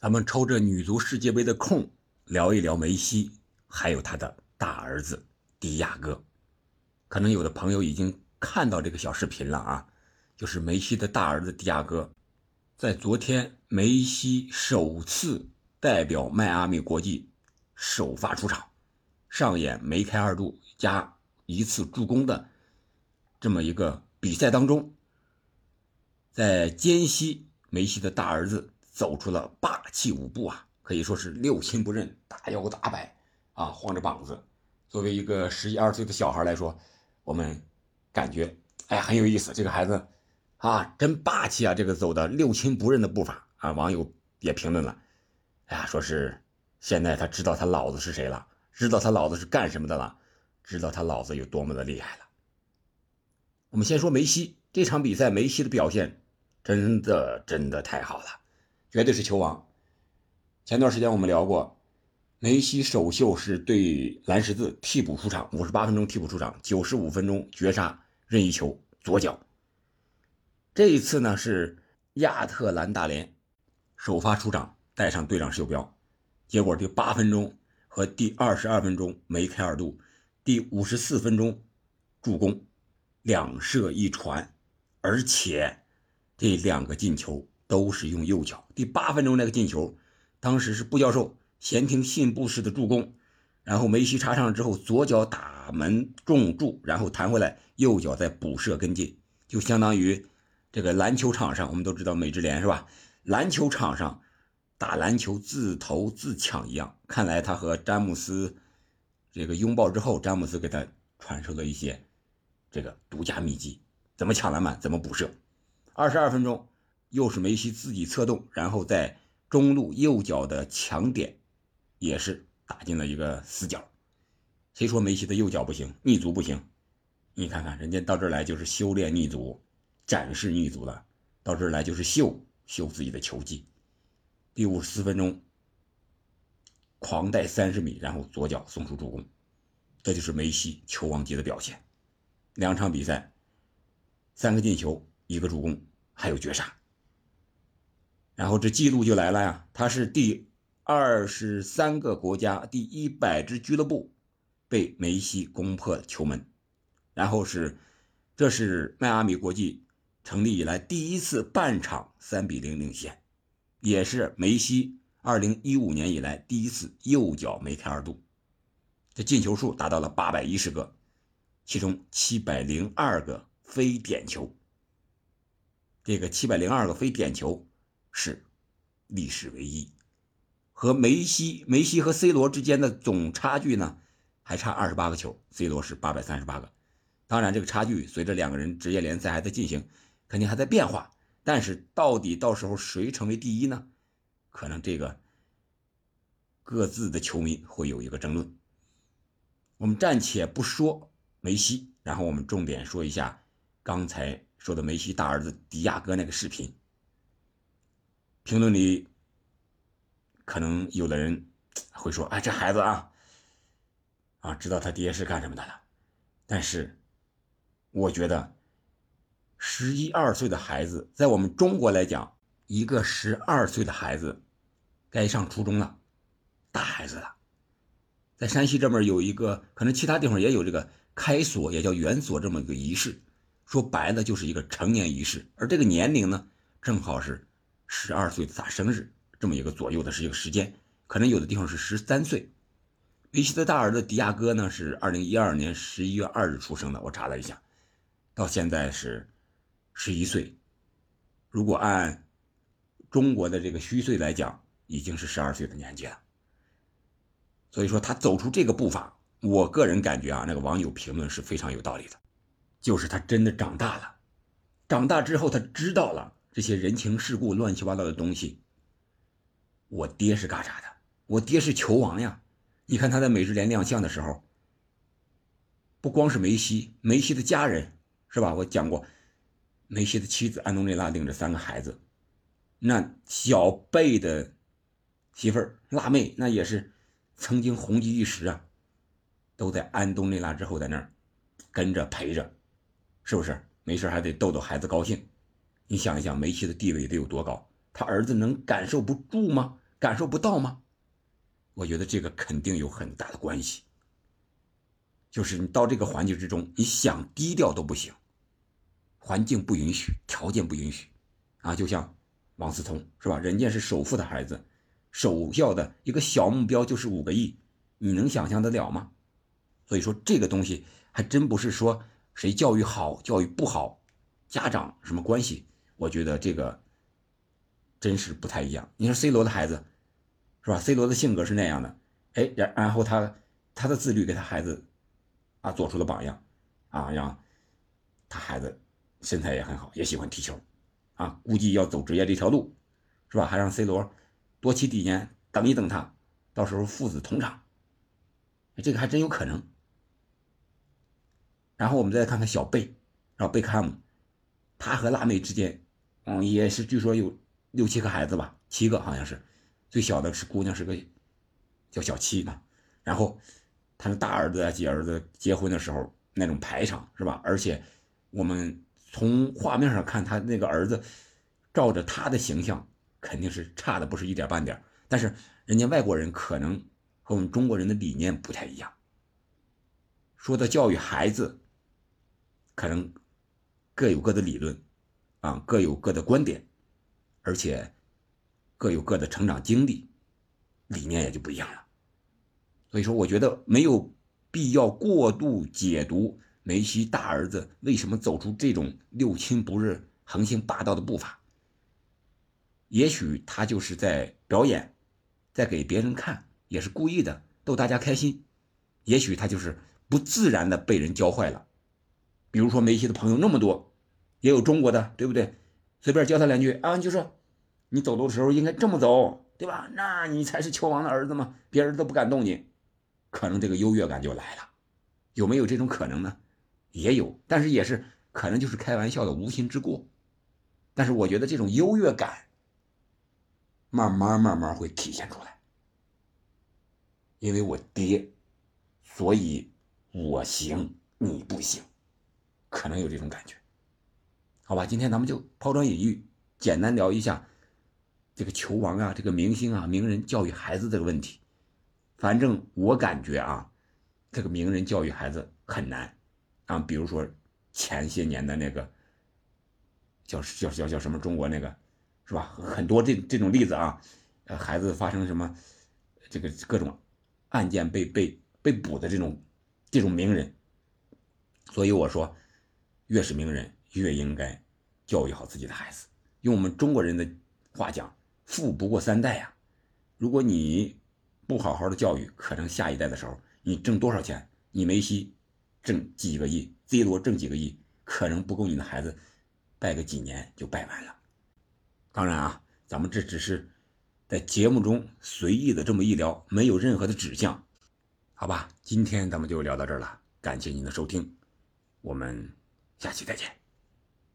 咱们抽着女足世界杯的空，聊一聊梅西，还有他的大儿子迪亚哥。可能有的朋友已经看到这个小视频了啊，就是梅西的大儿子迪亚哥，在昨天梅西首次代表迈阿密国际首发出场，上演梅开二度加一次助攻的这么一个比赛当中，在间隙，梅西的大儿子。走出了霸气舞步啊，可以说是六亲不认，大摇大摆啊，晃着膀子。作为一个十一二岁的小孩来说，我们感觉哎呀很有意思。这个孩子啊，真霸气啊！这个走的六亲不认的步伐啊，网友也评论了，哎呀，说是现在他知道他老子是谁了，知道他老子是干什么的了，知道他老子有多么的厉害了。我们先说梅西这场比赛，梅西的表现真的真的太好了。绝对是球王。前段时间我们聊过，梅西首秀是对蓝十字替补出场，五十八分钟替补出场，九十五分钟绝杀任意球左脚。这一次呢是亚特兰大联首发出场，带上队长袖标，结果第八分钟和第二十二分钟梅开二度，第五十四分钟助攻，两射一传，而且这两个进球。都是用右脚。第八分钟那个进球，当时是布教授闲庭信步式的助攻，然后梅西插上之后，左脚打门中柱，然后弹回来，右脚再补射跟进，就相当于这个篮球场上，我们都知道美职联是吧？篮球场上打篮球自投自抢一样。看来他和詹姆斯这个拥抱之后，詹姆斯给他传授了一些这个独家秘籍，怎么抢篮板，怎么补射。二十二分钟。又是梅西自己策动，然后在中路右脚的强点，也是打进了一个死角。谁说梅西的右脚不行，逆足不行？你看看人家到这儿来就是修炼逆足，展示逆足的。到这儿来就是秀秀自己的球技。第五十四分钟，狂带三十米，然后左脚送出助攻，这就是梅西球王级的表现。两场比赛，三个进球，一个助攻，还有绝杀。然后这记录就来了呀，他是第二十三个国家第一百支俱乐部被梅西攻破球门，然后是这是迈阿密国际成立以来第一次半场三比零领先，也是梅西二零一五年以来第一次右脚梅开二度，这进球数达到了八百一十个，其中七百零二个非点球，这个七百零二个非点球。是历史唯一，和梅西、梅西和 C 罗之间的总差距呢，还差二十八个球，C 罗是八百三十八个。当然，这个差距随着两个人职业联赛还在进行，肯定还在变化。但是，到底到时候谁成为第一呢？可能这个各自的球迷会有一个争论。我们暂且不说梅西，然后我们重点说一下刚才说的梅西大儿子迪亚哥那个视频。评论里可能有的人会说：“哎，这孩子啊，啊，知道他爹是干什么的了。”但是，我觉得十一二岁的孩子，在我们中国来讲，一个十二岁的孩子该上初中了，大孩子了。在山西这边有一个，可能其他地方也有这个开锁，也叫圆锁这么一个仪式。说白了，就是一个成年仪式。而这个年龄呢，正好是。十二岁的大生日这么一个左右的是一个时间，可能有的地方是十三岁。梅西的大儿子迪亚哥呢是二零一二年十一月二日出生的，我查了一下，到现在是十一岁。如果按中国的这个虚岁来讲，已经是十二岁的年纪了。所以说他走出这个步伐，我个人感觉啊，那个网友评论是非常有道理的，就是他真的长大了，长大之后他知道了。这些人情世故、乱七八糟的东西，我爹是干啥的？我爹是球王呀！你看他在美职联亮相的时候，不光是梅西，梅西的家人是吧？我讲过，梅西的妻子安东内拉领着三个孩子，那小贝的媳妇儿辣妹，那也是曾经红极一时啊，都在安东内拉之后在那儿跟着陪着，是不是？没事还得逗逗孩子高兴。你想一想，梅西的地位得有多高？他儿子能感受不住吗？感受不到吗？我觉得这个肯定有很大的关系。就是你到这个环境之中，你想低调都不行，环境不允许，条件不允许，啊，就像王思聪是吧？人家是首富的孩子，首要的一个小目标就是五个亿，你能想象得了吗？所以说这个东西还真不是说谁教育好，教育不好，家长什么关系？我觉得这个真是不太一样。你说 C 罗的孩子是吧？C 罗的性格是那样的，哎，然然后他他的自律给他孩子。啊，做出了榜样，啊，让他孩子身材也很好，也喜欢踢球，啊，估计要走职业这条路，是吧？还让 C 罗多踢几年，等一等他，到时候父子同场，这个还真有可能。然后我们再看看小贝，然后贝克汉姆，他和辣妹之间，嗯，也是据说有六七个孩子吧，七个好像是，最小的是姑娘，是个叫小七呢，然后。他的大儿子啊，几儿子结婚的时候那种排场是吧？而且我们从画面上看，他那个儿子照着他的形象，肯定是差的不是一点半点。但是人家外国人可能和我们中国人的理念不太一样。说到教育孩子，可能各有各的理论啊，各有各的观点，而且各有各的成长经历，理念也就不一样了。所以说，我觉得没有必要过度解读梅西大儿子为什么走出这种六亲不认、横行霸道的步伐。也许他就是在表演，在给别人看，也是故意的逗大家开心。也许他就是不自然的被人教坏了。比如说梅西的朋友那么多，也有中国的，对不对？随便教他两句啊，就说你走路的时候应该这么走，对吧？那你才是球王的儿子嘛，别人都不敢动你。可能这个优越感就来了，有没有这种可能呢？也有，但是也是可能就是开玩笑的无心之过。但是我觉得这种优越感，慢慢慢慢会体现出来。因为我爹，所以我行你不行，可能有这种感觉。好吧，今天咱们就抛砖引玉，简单聊一下这个球王啊，这个明星啊，名人教育孩子这个问题。反正我感觉啊，这个名人教育孩子很难啊。比如说前些年的那个叫叫叫叫什么中国那个是吧？很多这这种例子啊，呃，孩子发生什么这个各种案件被被被捕的这种这种名人，所以我说，越是名人越应该教育好自己的孩子。用我们中国人的话讲，富不过三代呀。如果你不好好的教育，可能下一代的时候，你挣多少钱？你梅西挣几个亿，C 罗挣几个亿，可能不够你的孩子拜个几年就拜完了。当然啊，咱们这只是在节目中随意的这么一聊，没有任何的指向，好吧？今天咱们就聊到这儿了，感谢您的收听，我们下期再见。